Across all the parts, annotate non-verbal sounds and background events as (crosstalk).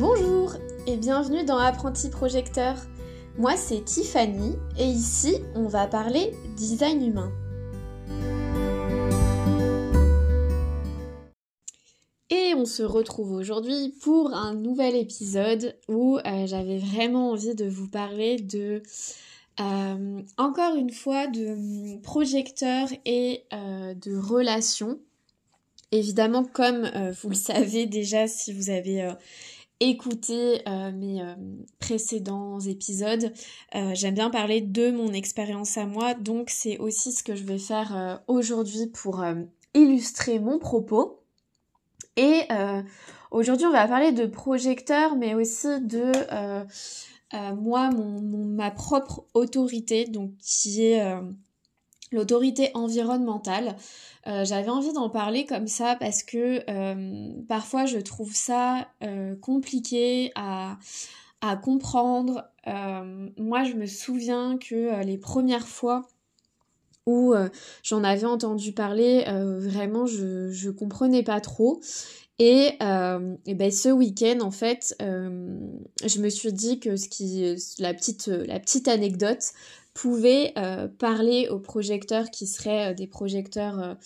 Bonjour et bienvenue dans Apprenti Projecteur. Moi c'est Tiffany et ici on va parler design humain. Et on se retrouve aujourd'hui pour un nouvel épisode où euh, j'avais vraiment envie de vous parler de euh, encore une fois de projecteurs et euh, de relations. Évidemment, comme vous le (laughs) savez déjà si vous avez écouté mes précédents épisodes, j'aime bien parler de mon expérience à moi, donc c'est aussi ce que je vais faire aujourd'hui pour illustrer mon propos. Et aujourd'hui, on va parler de projecteurs, mais aussi de euh, moi, ma propre autorité, donc qui est euh, l'autorité environnementale. Euh, j'avais envie d'en parler comme ça parce que parfois je trouve ça compliqué à, comprendre. moi, je me souviens que les premières fois où j'en avais entendu parler, vraiment, je, je comprenais pas trop. Et, euh, ben ce week-end, en fait, euh, je me suis dit que ce qui, la la petite anecdote pouvait euh, parler aux projecteurs qui seraient des projecteurs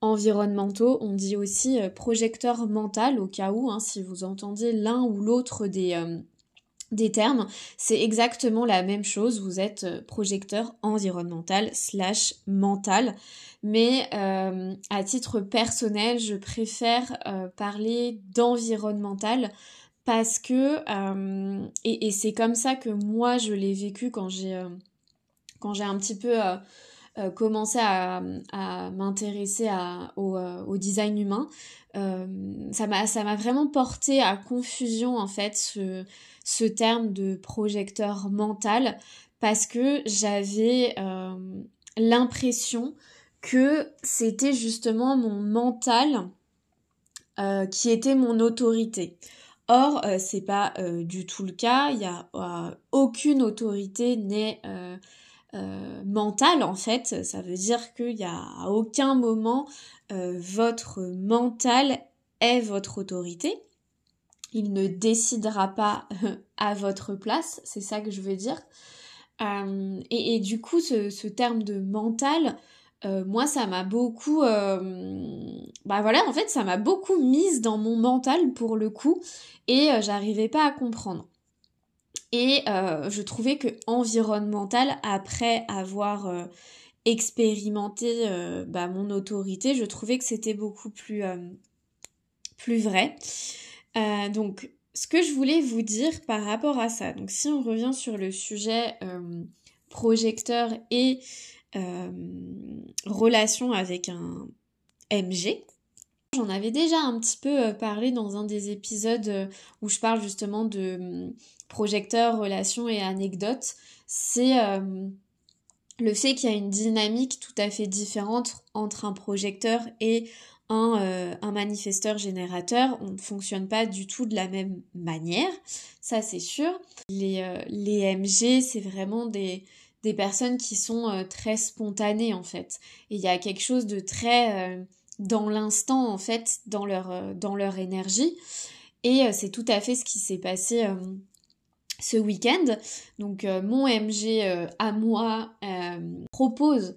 environnementaux. On dit aussi projecteur mental au cas où, hein, si vous entendez l'un ou l'autre des des termes, c'est exactement la même chose. Vous êtes euh, projecteur environnemental slash mental. Mais euh, à titre personnel, je préfère euh, parler d'environnemental parce que, et, c'est comme ça que moi je l'ai vécu quand j'ai quand j'ai un petit peu commencé à, m'intéresser au, au, design humain. ça m'a vraiment porté à confusion en fait ce, terme de projecteur mental parce que j'avais euh, l'impression que c'était justement mon mental euh, qui était mon autorité. Or, euh, c'est pas du tout le cas. Il y a aucune autorité n'est mentale en fait. Ça veut dire qu'il y a à aucun moment votre mental est votre autorité il ne décidera pas à votre place, c'est ça que je veux dire. Euh, et, du coup, ce, terme de mental, euh, moi, ça m'a beaucoup... Euh, bah voilà, en fait, ça m'a beaucoup mise dans mon mental pour le coup, et j'arrivais pas à comprendre. Et je trouvais que environnemental, après avoir expérimenté bah, mon autorité, je trouvais que c'était beaucoup plus, plus vrai. Euh, donc, ce que je voulais vous dire par rapport à ça, donc si on revient sur le sujet euh, projecteur et euh, relation avec un MG, j'en avais déjà un petit peu parlé dans un des épisodes où je parle justement de projecteur, relation et anecdote. C'est le fait qu'il y a une dynamique tout à fait différente entre un projecteur et euh, un, manifesteur générateur, on ne fonctionne pas du tout de la même manière, ça c'est sûr. Les, euh, MG, c'est vraiment des, des personnes qui sont euh, très spontanées en fait. Et il y a quelque chose de très dans l'instant en fait, dans leur, dans leur énergie. Et c'est tout à fait ce qui s'est passé ce week-end. Donc mon MG à moi propose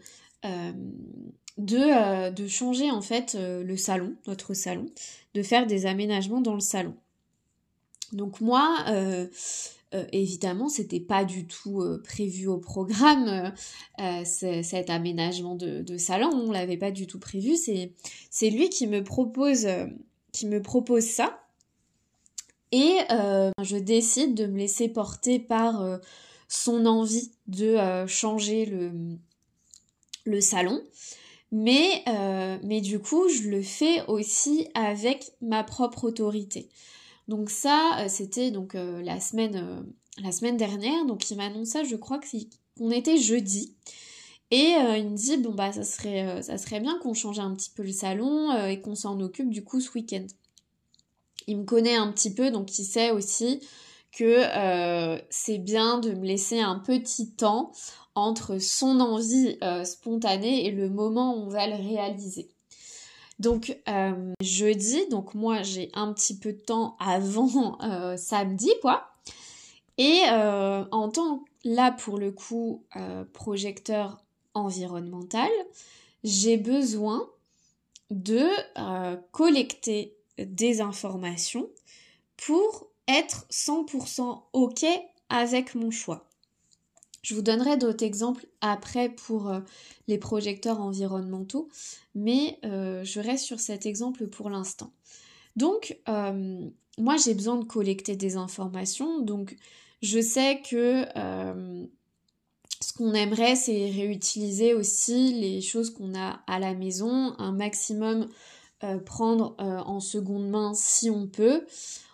de, euh, de changer en fait euh, le salon, notre salon, de faire des aménagements dans le salon. Donc moi, euh, évidemment, c'était pas du tout prévu au programme cet aménagement de, salon, on l'avait pas du tout prévu. C'est lui qui me propose ça et je décide de me laisser porter par son envie de changer le salon. Euh, mais du coup, je le fais aussi avec ma propre autorité. Donc ça, euh, c'était donc euh, la semaine la semaine dernière. Donc il m'annonce ça, je crois qu'on était jeudi. Et il me dit bon bah ça serait ça serait bien qu'on change un petit peu le salon et qu'on s'en occupe du coup ce week-end. Il me connaît un petit peu donc il sait aussi que c'est bien de me laisser un petit temps entre son envie euh, spontanée et le moment où on va le réaliser. Donc jeudi, donc moi j'ai un petit peu de temps avant samedi quoi. Et en tant là pour le coup projecteur environnemental, j'ai besoin de collecter des informations pour être 100% OK avec mon choix. Je vous donnerai d'autres exemples après pour euh, les projecteurs environnementaux, mais euh, je reste sur cet exemple pour l'instant. Donc, euh, moi, j'ai besoin de collecter des informations. Donc, je sais que ce qu'on aimerait, c'est réutiliser aussi les choses qu'on a à la maison, un maximum prendre en seconde main si on peut.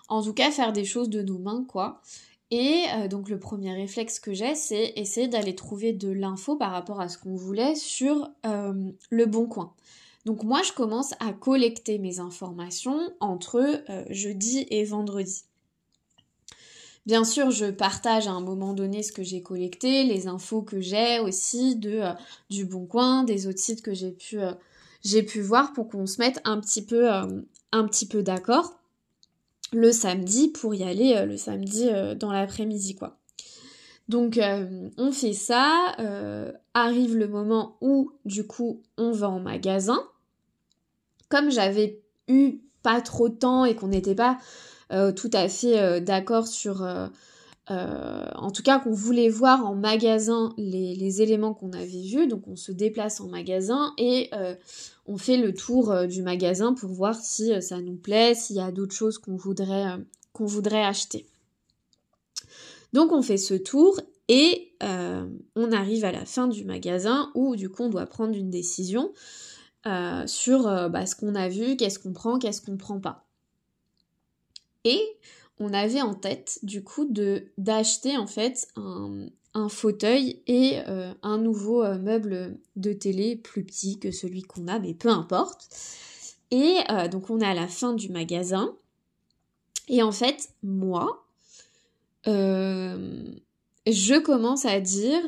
En tout cas, faire des choses de nos mains, quoi. Et euh, donc le premier réflexe que j'ai, c'est essayer d'aller trouver de l'info par rapport à ce qu'on voulait sur euh, le bon coin. Donc moi, je commence à collecter mes informations entre euh, jeudi et vendredi. Bien sûr, je partage à un moment donné ce que j'ai collecté, les infos que j'ai aussi de du Bon Coin, des autres sites que j'ai pu j'ai pu voir pour qu'on se mette un petit peu un petit peu d'accord le samedi pour y aller euh, le samedi euh, dans l'après-midi quoi. Donc euh, on fait ça, arrive le moment où du coup on va en magasin. Comme j'avais eu pas trop de temps et qu'on n'était pas tout à fait d'accord sur euh, en tout cas qu'on voulait voir en magasin les, éléments qu'on avait vus. Donc on se déplace en magasin et euh, on fait le tour euh, du magasin pour voir si ça nous plaît, s'il y a d'autres choses qu'on voudrait, qu'on voudrait acheter. Donc on fait ce tour et on arrive à la fin du magasin où du coup on doit prendre une décision sur bah, ce qu'on a vu, qu'est-ce qu'on prend, qu'est-ce qu'on prend pas. Et on avait en tête du coup d'acheter en fait un, fauteuil et euh, un nouveau euh, meuble de télé plus petit que celui qu'on a, mais peu importe. Et euh, donc on est à la fin du magasin. Et en fait, moi, je commence à dire,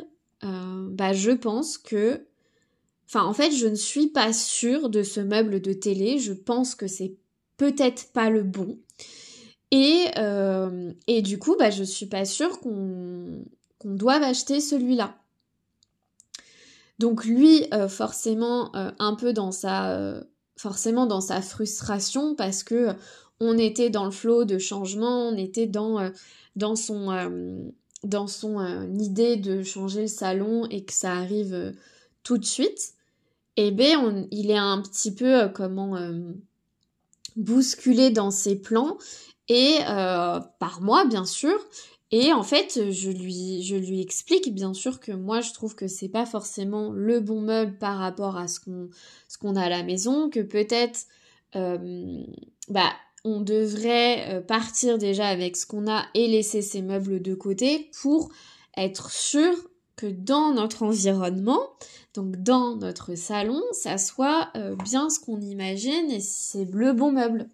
bah je pense que, enfin en fait, je ne suis pas sûre de ce meuble de télé. Je pense que c'est peut-être pas le bon. Et, euh, et du coup, bah, je suis pas sûre qu'on qu'on doive acheter celui-là. Donc lui, euh, forcément, euh, un peu dans sa, forcément dans sa frustration parce que on était dans le flot de changement, on était dans, dans son, dans son idée de changer le salon et que ça arrive tout de suite. Et eh ben, il est un petit peu comment bousculé dans ses plans et euh, par moi bien sûr. Et en fait, je lui, explique bien sûr que moi je trouve que c'est pas forcément le bon meuble par rapport à ce qu'on, ce qu'on a à la maison, que peut-être euh, bah on devrait euh, partir déjà avec ce qu'on a et laisser ces meubles de côté pour être sûr que dans notre environnement, donc dans notre salon, ça soit bien ce qu'on imagine et c'est le bon meuble.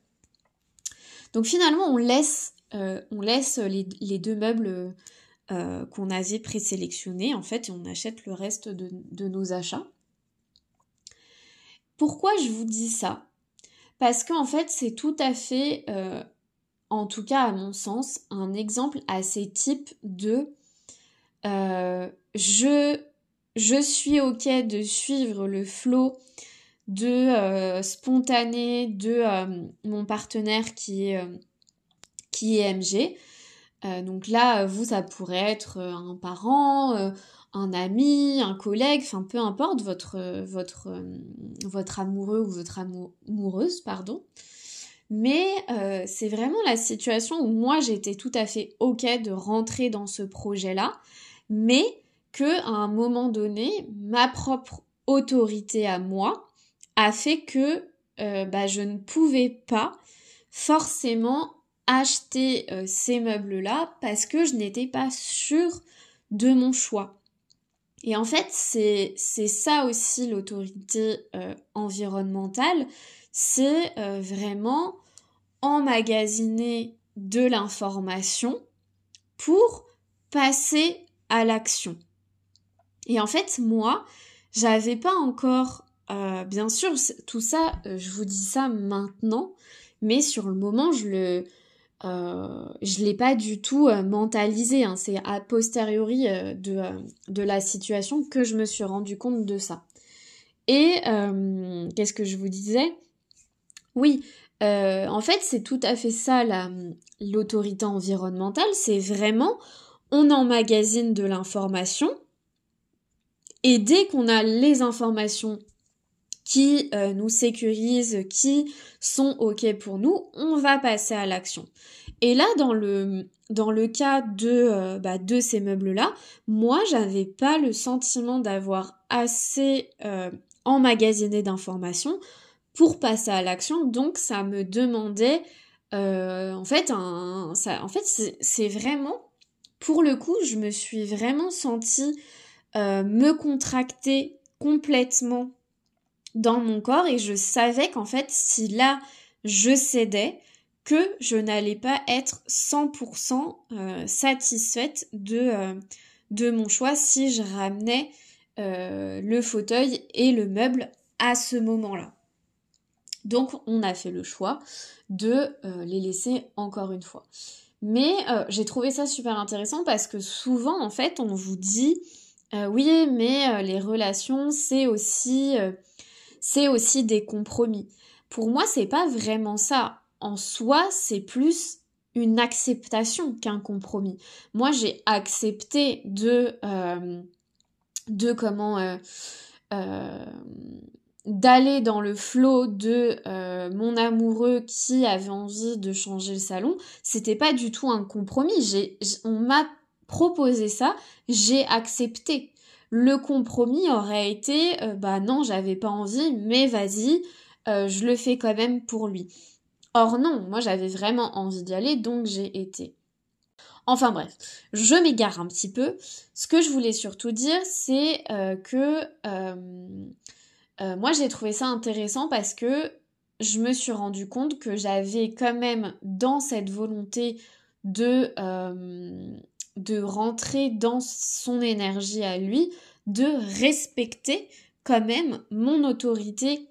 Donc finalement, on laisse, euh, on laisse les, deux meubles euh, qu'on avait présélectionnés, en fait, et on achète le reste de, nos achats. Pourquoi je vous dis ça? Parce qu'en fait, c'est tout à fait, euh, en tout cas à mon sens, un exemple assez type de je, je suis ok de suivre le flot de euh, spontané de euh, mon partenaire qui est, euh, qui est MG. donc là, vous, ça pourrait être un parent, un ami, un collègue, enfin peu importe votre, votre, votre amoureux ou votre amoureuse, pardon. Mais c'est vraiment la situation où moi j'étais tout à fait ok de rentrer dans ce projet-là, mais que à un moment donné, ma propre autorité à moi a fait que euh, bah, je ne pouvais pas forcément acheter euh, ces meubles-là parce que je n'étais pas sûre de mon choix. Et en fait, c'est ça aussi l'autorité euh, environnementale, c'est vraiment emmagasiner de l'information pour passer à l'action. Et en fait, moi, j'avais pas encore bien sûr, tout ça, je vous dis ça maintenant, mais sur le moment, je le, euh, je l'ai pas du tout mentalisé. Hein. C'est a posteriori de, de la situation que je me suis rendu compte de ça. Et qu'est-ce que je vous disais? Oui, en fait, c'est tout à fait ça l'autorité environnementale. C'est vraiment on emmagasine de l'information et dès qu'on a les informations qui euh, nous sécurisent, qui sont OK pour nous, on va passer à l'action. Et là, dans le, cas de, euh, bah, de ces meubles-là, moi, j'avais pas le sentiment d'avoir assez euh, emmagasiné d'informations pour passer à l'action, donc ça me demandait, en fait, en fait, c'est vraiment, pour le coup, je me suis vraiment sentie me contracter complètement dans mon corps et je savais qu'en fait, si là, je cédais, que je n'allais pas être 100% euh, satisfaite de, euh, de mon choix si je ramenais euh, le fauteuil et le meuble à ce moment-là. Donc on a fait le choix de les laisser encore une fois. Mais j'ai trouvé ça super intéressant parce que souvent en fait on vous dit oui mais les relations c'est aussi c'est aussi des compromis. Pour moi, c'est pas vraiment ça. En soi, c'est plus une acceptation qu'un compromis. Moi, j'ai accepté de euh, de comment euh, euh, d'aller dans le flot de mon amoureux qui avait envie de changer le salon. C'était pas du tout un compromis. J'ai, on m'a proposé ça, j'ai accepté. Le compromis aurait été, euh, bah non, j'avais pas envie, mais vas-y, euh, je le fais quand même pour lui. Or non, moi j'avais vraiment envie d'y aller, donc j'ai été. Enfin bref, je m'égare un petit peu. Ce que je voulais surtout dire, c'est euh, que moi j'ai trouvé ça intéressant parce que je me suis rendu compte que j'avais quand même dans cette volonté de de rentrer dans son énergie à lui, de respecter quand même mon autorité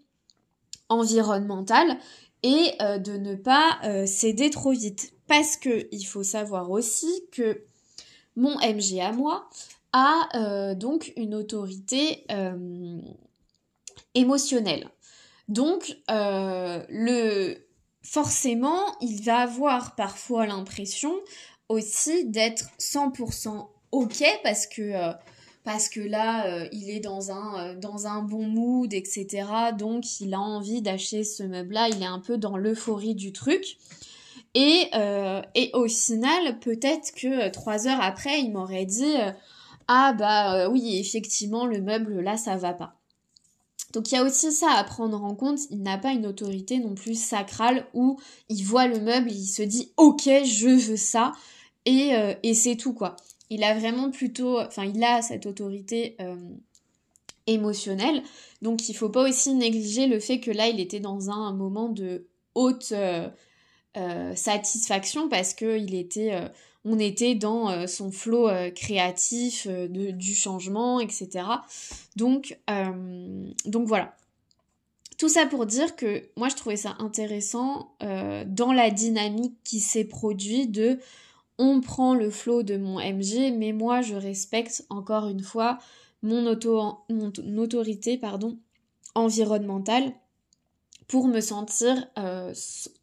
environnementale et euh, de ne pas euh, céder trop vite. Parce que il faut savoir aussi que mon MG à moi a euh, donc une autorité émotionnelle. Donc le forcément, il va avoir parfois l'impression aussi d'être 100% ok parce que euh, parce que là euh, il est dans un euh, dans un bon mood etc donc il a envie d'acheter ce meuble là il est un peu dans l'euphorie du truc. Et et au final peut-être que trois heures après il m'aurait dit ah bah oui effectivement le meuble là ça va pas donc il y a aussi ça à prendre en compte, il n'a pas une autorité non plus sacrale où il voit le meuble, il se dit ok je veux ça, et, euh, et c'est tout quoi. Il a vraiment plutôt, enfin il a cette autorité euh, émotionnelle, donc il faut pas aussi négliger le fait que là il était dans un moment de haute euh, satisfaction parce que il était, on était dans son flot créatif de, du changement, etc. Donc, voilà. Tout ça pour dire que moi je trouvais ça intéressant dans la dynamique qui s'est produite de on prend le flot de mon MG, mais moi je respecte encore une fois mon, auto, autorité pardon, environnementale pour me sentir euh,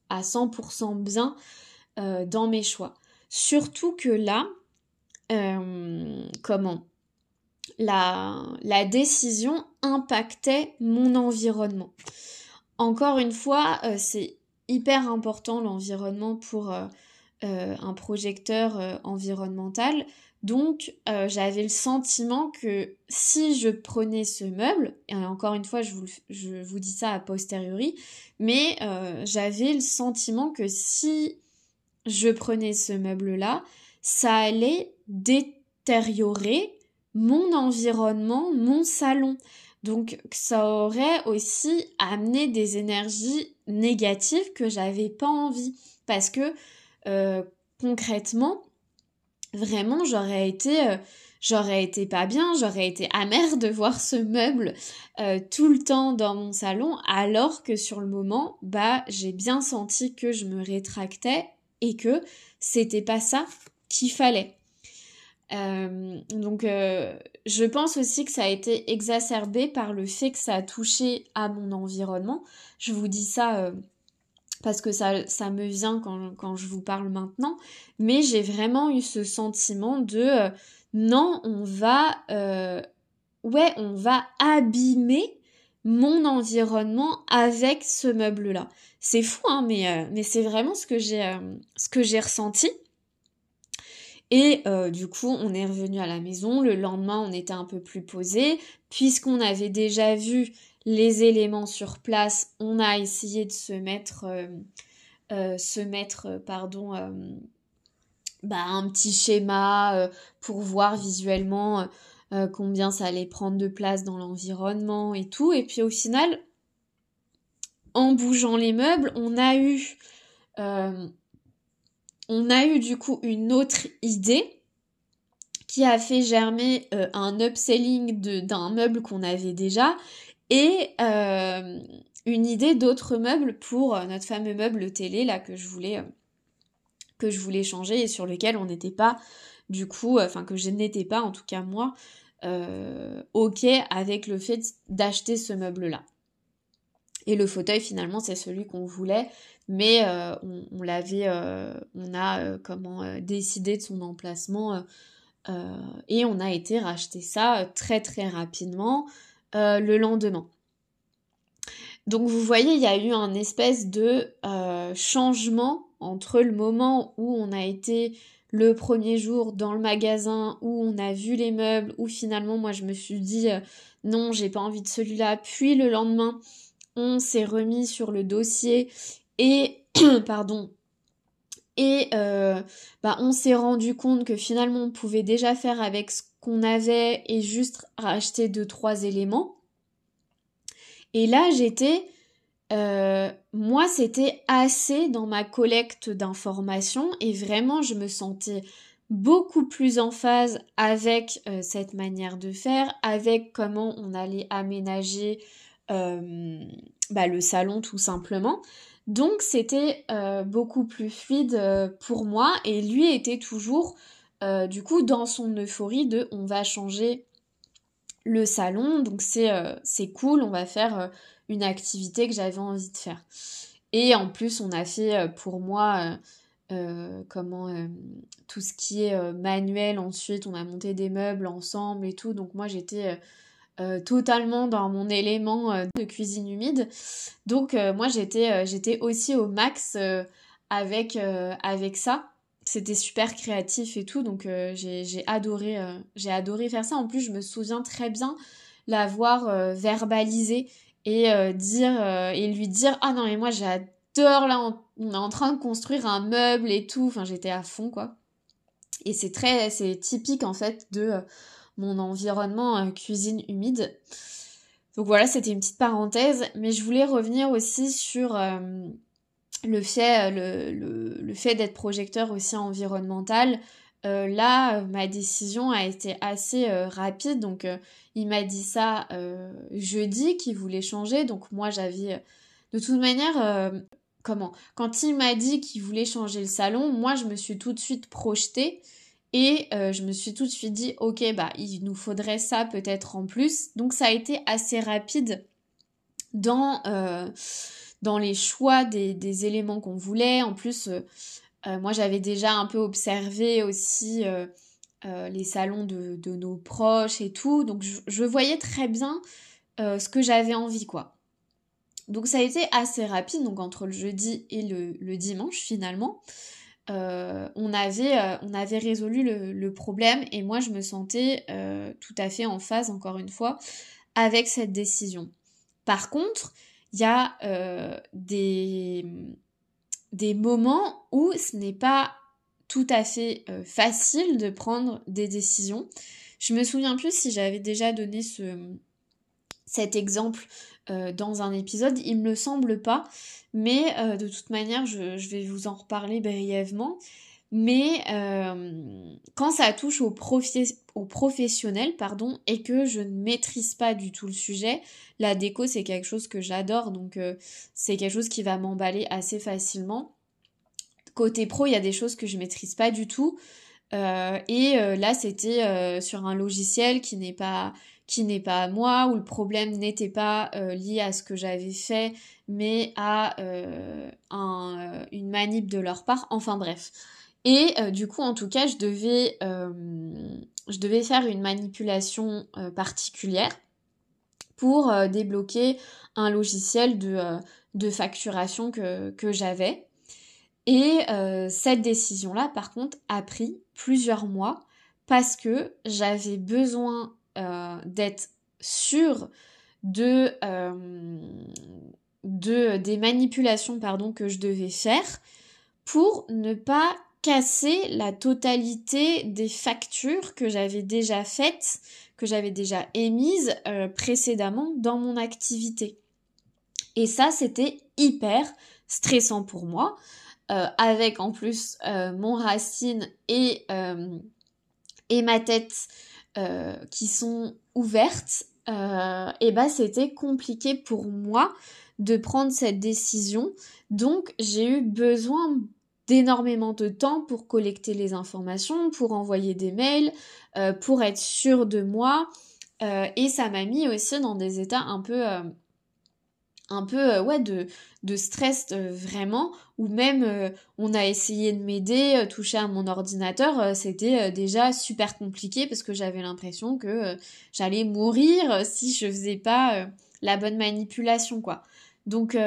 à 100% bien euh, dans mes choix. Surtout que là, euh, comment la, décision impactait mon environnement. Encore une fois, c'est hyper important l'environnement pour euh, un projecteur euh, environnemental. Donc euh, j'avais le sentiment que si je prenais ce meuble, et encore une fois je vous dis ça a posteriori, mais j'avais le sentiment que si je prenais ce meuble-là, ça allait détériorer mon environnement, mon salon. Donc ça aurait aussi amené des énergies négatives que j'avais pas envie parce que euh, concrètement, vraiment, j'aurais été, euh, j'aurais été pas bien, j'aurais été amère de voir ce meuble euh, tout le temps dans mon salon, alors que sur le moment, bah j'ai bien senti que je me rétractais et que c'était pas ça qu'il fallait. Euh, donc euh, je pense aussi que ça a été exacerbé par le fait que ça a touché à mon environnement. Je vous dis ça parce que ça, ça me vient quand, quand je vous parle maintenant, mais j'ai vraiment eu ce sentiment de non, on va, euh, ouais, on va abîmer mon environnement avec ce meuble-là. C'est fou, hein, mais, euh, mais c'est vraiment ce que j'ai, euh, ressenti. Et du coup, on est revenu à la maison. Le lendemain, on était un peu plus posé. Puisqu'on avait déjà vu les éléments sur place, on a essayé de se mettre, se mettre, pardon, bah, un petit schéma euh, pour voir visuellement euh, euh, combien ça allait prendre de place dans l'environnement et tout. Et puis au final, en bougeant les meubles, on a eu, on a eu du coup une autre idée qui a fait germer un upselling d'un meuble qu'on avait déjà et une idée d'autres meubles pour notre fameux meuble télé là que je voulais que je voulais changer et sur lequel on n'était pas, du coup, euh, enfin que je n'étais pas, en tout cas moi, euh, ok avec le fait d'acheter ce meuble-là. Et le fauteuil, finalement, c'est celui qu'on voulait, mais euh, on, l'avait, on a comment décidé de son emplacement et on a été racheter ça très très rapidement le lendemain. Donc vous voyez, il y a eu un espèce de changement entre le moment où on a été le premier jour dans le magasin, où on a vu les meubles, où finalement moi je me suis dit euh, non, j'ai pas envie de celui-là, puis le lendemain on s'est remis sur le dossier et (clears throat) pardon et euh, bah, on s'est rendu compte que finalement on pouvait déjà faire avec ce qu'on avait et juste racheter deux trois éléments. Et là j'étais euh, moi, c'était assez dans ma collecte d'informations et vraiment, je me sentais beaucoup plus en phase avec euh, cette manière de faire, avec comment on allait aménager euh, bah, le salon tout simplement. Donc c'était beaucoup plus fluide pour moi et lui était toujours du coup dans son euphorie de on va changer le salon, donc c'est cool, on va faire une activité que j'avais envie de faire. Et en plus, on a fait euh, pour moi euh, euh, comment tout ce qui est manuel. Ensuite, on a monté des meubles ensemble et tout. Donc moi, j'étais totalement dans mon élément de cuisine humide. Donc moi, j'étais j'étais aussi au max avec avec ça. C'était super créatif et tout. Donc j'ai adoré j'ai adoré faire ça. En plus, je me souviens très bien l'avoir verbalisé et euh, euh, et lui dire ah non mais moi j'adore là on, est en train de construire un meuble et tout. Enfin j'étais à fond quoi. Et c'est très c'est typique en fait de euh, mon environnement cuisine humide. Donc voilà c'était une petite parenthèse mais je voulais revenir aussi sur le fait d'être projecteur aussi environnemental euh, là, ma décision a été assez euh, rapide. Donc, euh, il m'a dit ça jeudi qu'il voulait changer. Donc, moi, j'avais. de toute manière, comment? Quand il m'a dit qu'il voulait changer le salon, moi, je me suis tout de suite projetée. Et je me suis tout de suite dit, ok, bah, il nous faudrait ça peut-être en plus. Donc, ça a été assez rapide dans, dans les choix des, éléments qu'on voulait. En plus, euh, moi, j'avais déjà un peu observé aussi euh, euh, les salons de, nos proches et tout, donc je, voyais très bien ce que j'avais envie, quoi. Donc ça a été assez rapide, donc entre le jeudi et le, dimanche finalement. on, avait, on avait résolu le, problème et moi je me sentais tout à fait en phase, encore une fois, avec cette décision. Par contre, il y a des, des moments où ce n'est pas tout à fait euh, facile de prendre des décisions. Je me souviens plus si j'avais déjà donné ce, cet exemple euh, dans un épisode, il me semble pas, mais euh, de toute manière, je, vais vous en reparler brièvement. Mais quand ça touche au, au professionnel pardon, et que je ne maîtrise pas du tout le sujet, la déco c'est quelque chose que j'adore, donc c'est quelque chose qui va m'emballer assez facilement. Côté pro, il y a des choses que je maîtrise pas du tout. Euh, et euh, là, c'était euh, sur un logiciel qui n'est pas qui n'est pas à moi, où le problème n'était pas lié à ce que j'avais fait, mais à un, une manip de leur part. Enfin bref. Et du coup, en tout cas, je devais, je devais faire une manipulation particulière pour débloquer un logiciel de, de facturation que, que j'avais. Et euh, cette décision-là, par contre, a pris plusieurs mois parce que j'avais besoin euh, d'être sûre de, euh, de, des manipulations pardon, que je devais faire pour ne pas casser la totalité des factures que j'avais déjà faites, que j'avais déjà émises précédemment dans mon activité. Et ça, c'était hyper stressant pour moi euh, avec en plus euh, mon racine et, euh, et ma tête qui sont ouvertes, et bah c'était compliqué pour moi de prendre cette décision. Donc j'ai eu besoin d'énormément de temps pour collecter les informations, pour envoyer des mails, pour être sûre de moi. et ça m'a mis aussi dans des états un peu un peu euh, ouais de, de stress euh, vraiment ou même euh, on a essayé de m'aider toucher à mon ordinateur c'était déjà super compliqué parce que j'avais l'impression que j'allais mourir si je faisais pas la bonne manipulation quoi donc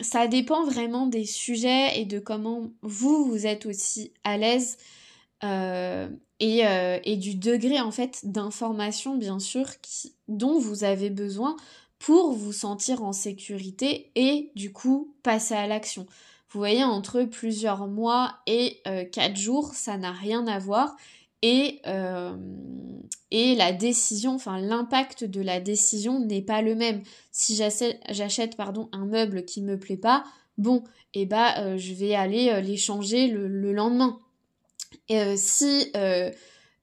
ça dépend vraiment des sujets et de comment vous vous êtes aussi à l'aise et, et, du degré en fait d'information bien sûr dont vous avez besoin pour vous sentir en sécurité et du coup passer à l'action. Vous voyez, entre plusieurs mois et euh, quatre jours, ça n'a rien à voir. Et, euh, et la décision, enfin l'impact de la décision n'est pas le même. Si j'achète pardon un meuble qui me plaît pas, bon, eh bah euh, je vais aller l'échanger le, le, lendemain. Et si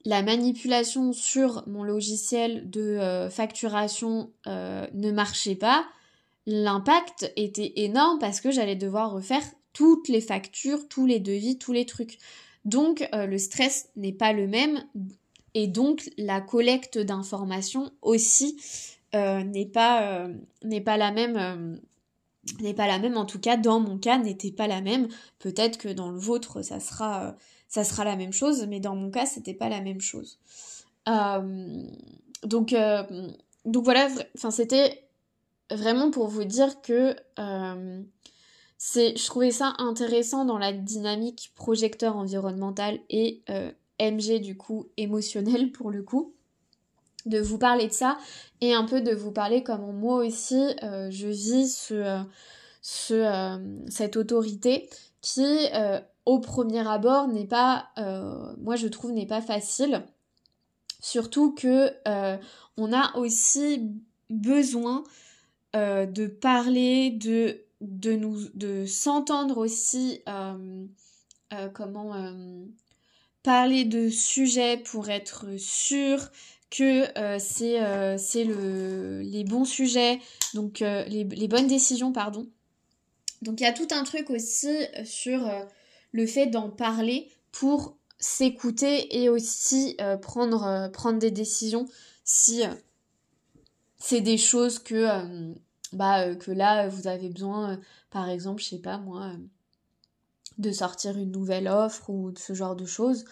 la manipulation sur mon logiciel de euh, facturation euh, ne marchait pas, l'impact était énorme parce que j'allais devoir refaire toutes les factures, tous les devis, tous les trucs. Donc euh, le stress n'est pas le même et donc la collecte d'informations aussi n'est pas n'est pas la même n'est pas la même en tout cas dans mon cas n'était pas la même peut-être que dans le vôtre ça sera ça sera la même chose, mais dans mon cas, c'était pas la même chose. Euh, donc, euh, donc voilà, enfin c'était vraiment pour vous dire que euh, c'est, je trouvais ça intéressant dans la dynamique projecteur environnemental et MG du coup émotionnel (laughs) pour le coup de vous parler de ça et un peu de vous parler comment moi aussi je vis ce, ce cette autorité qui au premier abord n'est pas, euh, moi je trouve, n'est pas facile. Surtout que euh, on a aussi besoin euh, de parler, de, de nous, de s'entendre aussi, comment parler de sujets pour être sûr que c'est c'est le les bons sujets, donc les, les bonnes décisions, pardon. Donc il y a tout un truc aussi sur le fait d'en parler pour s'écouter et aussi euh, prendre, euh, prendre des décisions si euh, c'est des choses que, bah, que là vous avez besoin, par exemple, je sais pas moi, de sortir une nouvelle offre ou ce genre de choses,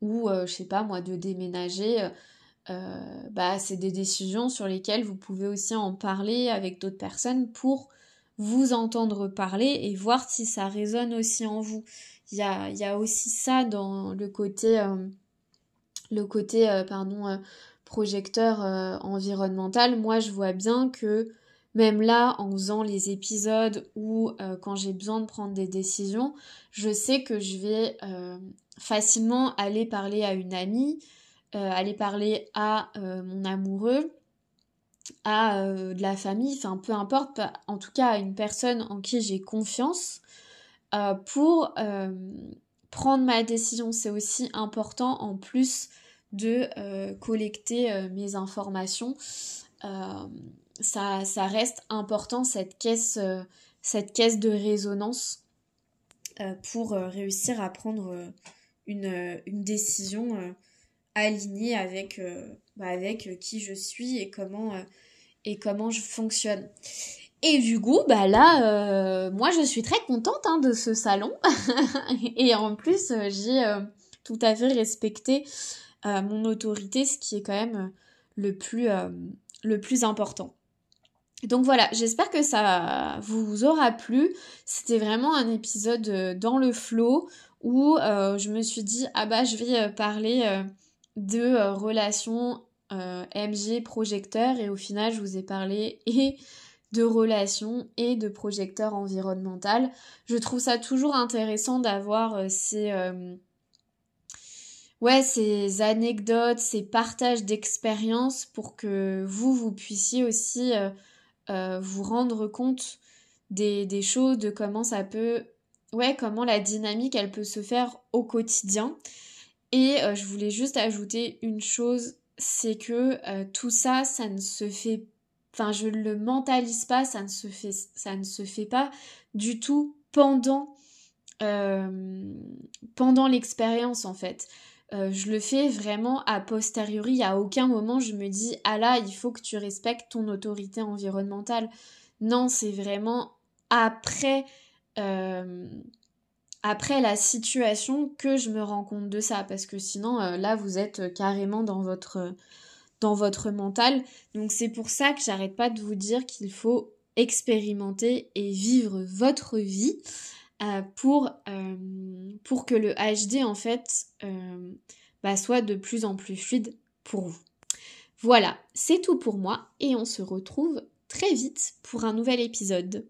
ou je sais pas moi, de déménager. bah, c'est des décisions sur lesquelles vous pouvez aussi en parler avec d'autres personnes pour vous entendre parler et voir si ça résonne aussi en vous il y a, aussi ça dans le côté, euh, le côté euh, pardon, euh, projecteur environnemental. Moi, je vois bien que même là, en faisant les épisodes ou quand j'ai besoin de prendre des décisions, je sais que je vais facilement aller parler à une amie, aller parler à mon amoureux, à de la famille, enfin peu importe, en tout cas à une personne en qui j'ai confiance euh, pour, euh, prendre ma décision, c'est aussi important en plus de collecter mes informations. Ça, ça reste important cette caisse, cette caisse de résonance pour réussir à prendre une, une décision alignée avec, bah, avec qui je suis et comment, et comment je fonctionne. Et du coup, bah là, euh, moi je suis très contente hein, de ce salon. (laughs) et en plus, euh, j'ai euh, tout à fait respecté mon autorité, ce qui est quand même le plus, le plus important. Donc voilà, j'espère que ça vous aura plu. C'était vraiment un épisode dans le flow où je me suis dit, ah bah je vais parler de relations MG projecteur et au final je vous ai parlé (laughs) et de relations et de projecteurs environnemental. Je trouve ça toujours intéressant d'avoir euh, ces euh, ouais, ces anecdotes, ces partages d'expériences pour que vous vous puissiez aussi euh, vous rendre compte des, des, choses, de comment ça peut ouais, comment la dynamique elle peut se faire au quotidien. Et je voulais juste ajouter une chose, c'est que tout ça, ça ne se fait enfin je ne le mentalise pas, ça ne se fait, ça ne se fait pas du tout pendant, euh, pendant l'expérience en fait. Euh, je le fais vraiment a posteriori, à aucun moment je me dis ah là il faut que tu respectes ton autorité environnementale. Non, c'est vraiment après euh, après la situation que je me rends compte de ça parce que sinon là vous êtes carrément dans votre dans votre mental. Donc c'est pour ça que j'arrête pas de vous dire qu'il faut expérimenter et vivre votre vie euh, pour, euh, pour que le HD en fait euh, bah, soit de plus en plus fluide pour vous. Voilà, c'est tout pour moi et on se retrouve très vite pour un nouvel épisode.